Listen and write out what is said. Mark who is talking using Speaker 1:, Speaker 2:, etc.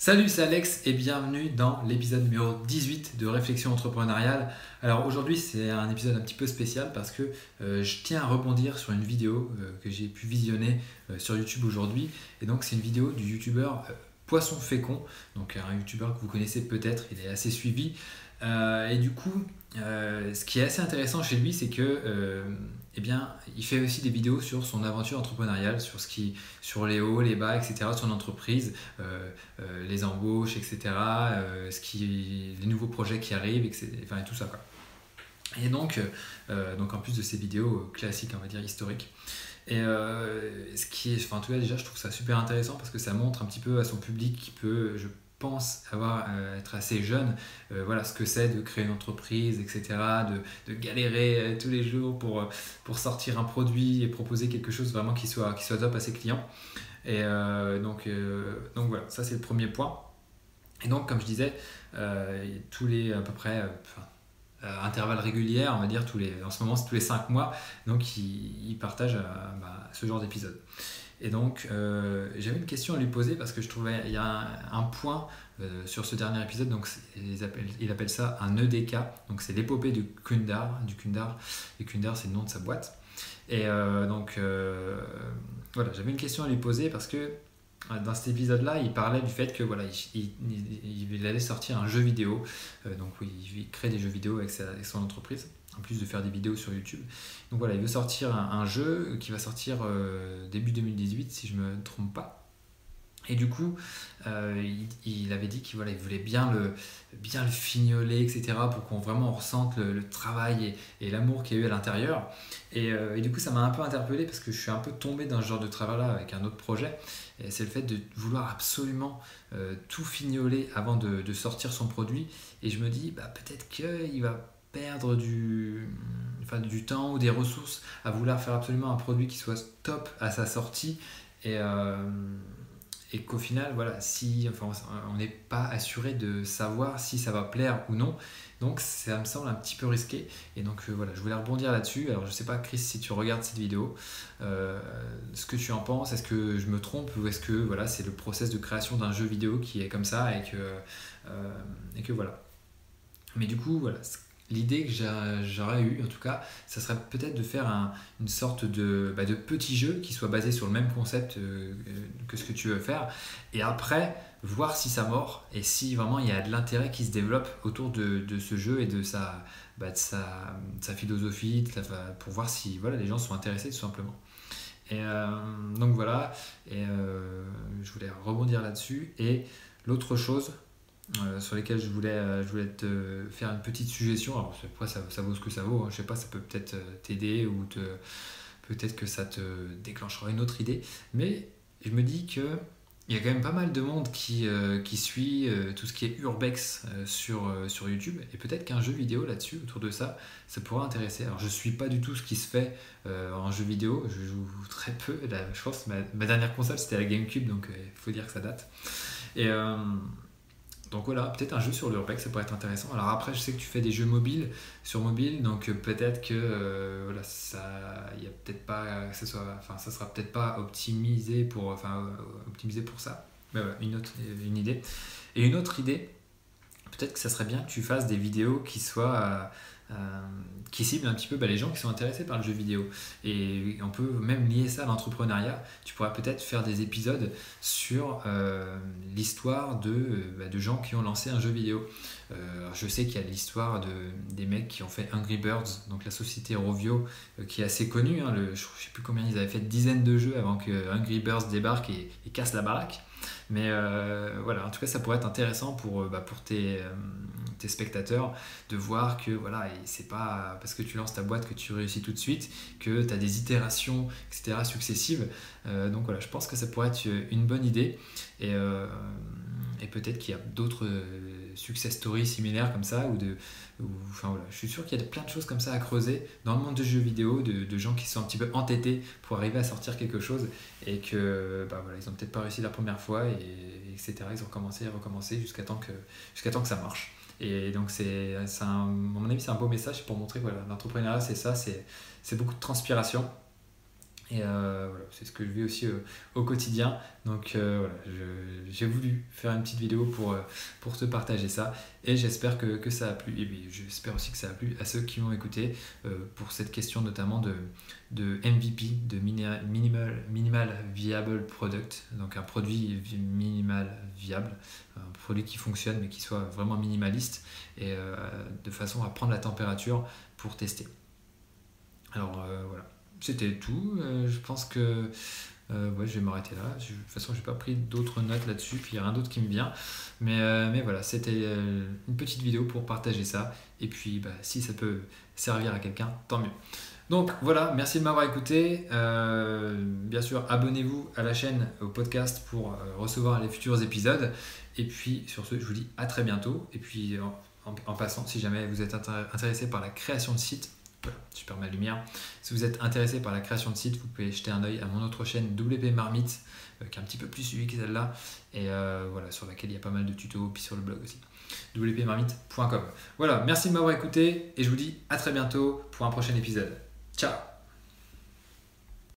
Speaker 1: Salut, c'est Alex et bienvenue dans l'épisode numéro 18 de Réflexion entrepreneuriale. Alors aujourd'hui c'est un épisode un petit peu spécial parce que euh, je tiens à rebondir sur une vidéo euh, que j'ai pu visionner euh, sur YouTube aujourd'hui. Et donc c'est une vidéo du youtubeur Poisson Fécond, donc un youtubeur que vous connaissez peut-être, il est assez suivi. Et du coup, ce qui est assez intéressant chez lui, c'est que eh bien, il fait aussi des vidéos sur son aventure entrepreneuriale, sur, ce qui, sur les hauts, les bas, etc., de son entreprise, euh, euh, les embauches, etc., euh, ce qui, les nouveaux projets qui arrivent, etc., enfin, et tout ça. Quoi. Et donc, donc, en plus de ces vidéos classiques, on va dire historiques, et ce qui est, en tout cas, déjà, je trouve ça super intéressant parce que ça montre un petit peu à son public qui peut, pense avoir, euh, être assez jeune, euh, voilà ce que c'est de créer une entreprise, etc., de, de galérer euh, tous les jours pour, pour sortir un produit et proposer quelque chose vraiment qui soit, qui soit top à ses clients. Et donc, donc voilà, ça c'est le premier point. Et donc, comme je disais, tous les à peu près intervalles réguliers, on va dire tous les, en ce moment c'est tous les 5 mois, donc il, partage bah, ce genre d'épisode. Et donc, euh, j'avais une question à lui poser parce que je trouvais il y a un, point euh, sur ce dernier épisode. Donc, il appelle ça un EDK. Donc, c'est l'épopée du Kundar, du Kundar. Et Kundar, c'est le nom de sa boîte. Et euh, donc, voilà, j'avais une question à lui poser parce que dans cet épisode-là, il parlait du fait que voilà, il, allait sortir un jeu vidéo. donc, oui, il crée des jeux vidéo avec, avec son entreprise en plus de faire des vidéos sur YouTube. Donc voilà, il veut sortir un, jeu qui va sortir euh, début 2018 si je ne me trompe pas. Et du coup, euh, il, avait dit qu'il voilà, il voulait bien le, bien le fignoler, etc., pour qu'on vraiment ressente le, travail et, l'amour qu'il y a eu à l'intérieur. Euh, et, du coup, ça m'a un peu interpellé parce que je suis un peu tombé dans ce genre de travail-là avec un autre projet. Et c'est le fait de vouloir absolument tout fignoler avant de, sortir son produit. Et je me dis, bah, peut-être qu'il va perdre du, enfin, du temps ou des ressources à vouloir faire absolument un produit qui soit top à sa sortie et, euh, et qu'au final, voilà, si enfin, on n'est pas assuré de savoir si ça va plaire ou non. Donc ça me semble un petit peu risqué. Et donc euh, voilà, je voulais rebondir là-dessus. Alors je sais pas, Chris, si tu regardes cette vidéo, euh, ce que tu en penses. Est-ce que je me trompe ou est-ce que voilà, c'est le process de création d'un jeu vidéo qui est comme ça et que, et que voilà. Mais du coup, voilà, l'idée que j'aurais eu, en tout cas, ça serait peut-être de faire une sorte de, bah, de petit jeu qui soit basé sur le même concept euh, que ce que tu veux faire. Et après, voir si ça mord et si vraiment il y a de l'intérêt qui se développe autour de, ce jeu et de sa, bah, philosophie, pour voir si voilà, les gens sont intéressés tout simplement. Et euh, donc voilà, et euh, je voulais rebondir là-dessus. Et l'autre chose, euh, sur lesquels je voulais, euh, je voulais te faire une petite suggestion. Alors, ça, ça vaut ce que ça vaut. Hein. Je sais pas, ça peut peut-être euh, t'aider ou te, peut-être que ça te déclenchera une autre idée. Mais je me dis que il y a quand même pas mal de monde qui, qui suit tout ce qui est urbex sur, sur YouTube et peut-être qu'un jeu vidéo là-dessus, autour de ça, ça pourrait intéresser. Alors je suis pas du tout ce qui se fait en jeu vidéo, je joue très peu. je pense que ma, ma dernière console c'était la GameCube, donc il faut dire que ça date. Et donc voilà, peut-être un jeu sur l'urbex, ça pourrait être intéressant. Alors après, je sais que tu fais des jeux mobiles sur mobile, donc euh, peut-être que euh, ça, y a peut-être pas, ça soit, sera peut-être pas optimisé pour, enfin, euh, optimisé pour ça. Mais voilà, une autre, une idée. Et une autre idée, peut-être que ça serait bien que tu fasses des vidéos qui soient euh, qui cible un petit peu bah, les gens qui sont intéressés par le jeu vidéo. Et on peut même lier ça à l'entrepreneuriat. Tu pourrais peut-être faire des épisodes sur euh, l'histoire de, euh, bah, de gens qui ont lancé un jeu vidéo. je sais qu'il y a l'histoire de, des mecs qui ont fait Angry Birds, donc la société Rovio, qui est assez connue. Hein, je ne sais plus combien ils avaient fait, dizaines de jeux avant que Angry Birds débarque et, et casse la baraque. Mais voilà, en tout cas, ça pourrait être intéressant pour, bah, pour tes, tes spectateurs de voir que voilà, c'est pas parce que tu lances ta boîte que tu réussis tout de suite, que tu as des itérations, etc. successives. Euh, donc voilà, je pense que ça pourrait être une bonne idée. Et, euh, et peut-être qu'il y a d'autres euh, success stories similaires comme ça, ou de, enfin voilà, je suis sûr qu'il y a plein de choses comme ça à creuser dans le monde du jeu vidéo, de, gens qui sont un petit peu entêtés pour arriver à sortir quelque chose et que bah voilà, ils ont peut-être pas réussi la première fois et etc. Ils ont recommencé et recommencé jusqu'à temps temps que ça marche. Et donc, c'est, à mon avis, c'est un beau message pour montrer que voilà, l'entrepreneuriat, c'est ça, c'est, beaucoup de transpiration. Et voilà, c'est ce que je vis aussi au quotidien. Donc voilà, j'ai voulu faire une petite vidéo pour, pour te partager ça. Et j'espère que, que, ça a plu. Et j'espère aussi que ça a plu à ceux qui m'ont écouté pour cette question notamment de, de MVP, de minimal, minimal Viable Product. Donc un produit minimal viable, un produit qui fonctionne mais qui soit vraiment minimaliste et de façon à prendre la température pour tester. Alors voilà c'était tout. Euh, je pense que euh, je vais m'arrêter là. de toute façon, j'ai pas pris d'autres notes là-dessus, puis il n'y a rien d'autre qui me vient. Mais, euh, voilà, c'était une petite vidéo pour partager ça. Et puis, bah, si ça peut servir à quelqu'un, tant mieux. Donc voilà, merci de m'avoir écouté. bien sûr, abonnez-vous à la chaîne, au podcast pour recevoir les futurs épisodes. Et puis sur ce, je vous dis à très bientôt. Et puis en passant, si jamais vous êtes intéressé par la création de sites, super ma lumière. Si vous êtes intéressé par la création de site, vous pouvez jeter un oeil à mon autre chaîne WP Marmite, euh, qui est un petit peu plus suivi que celle-là, et euh, voilà, sur laquelle il y a pas mal de tutos, puis sur le blog aussi. wpmarmite.com. Voilà, merci de m'avoir écouté, et je vous dis à très bientôt pour un prochain épisode. Ciao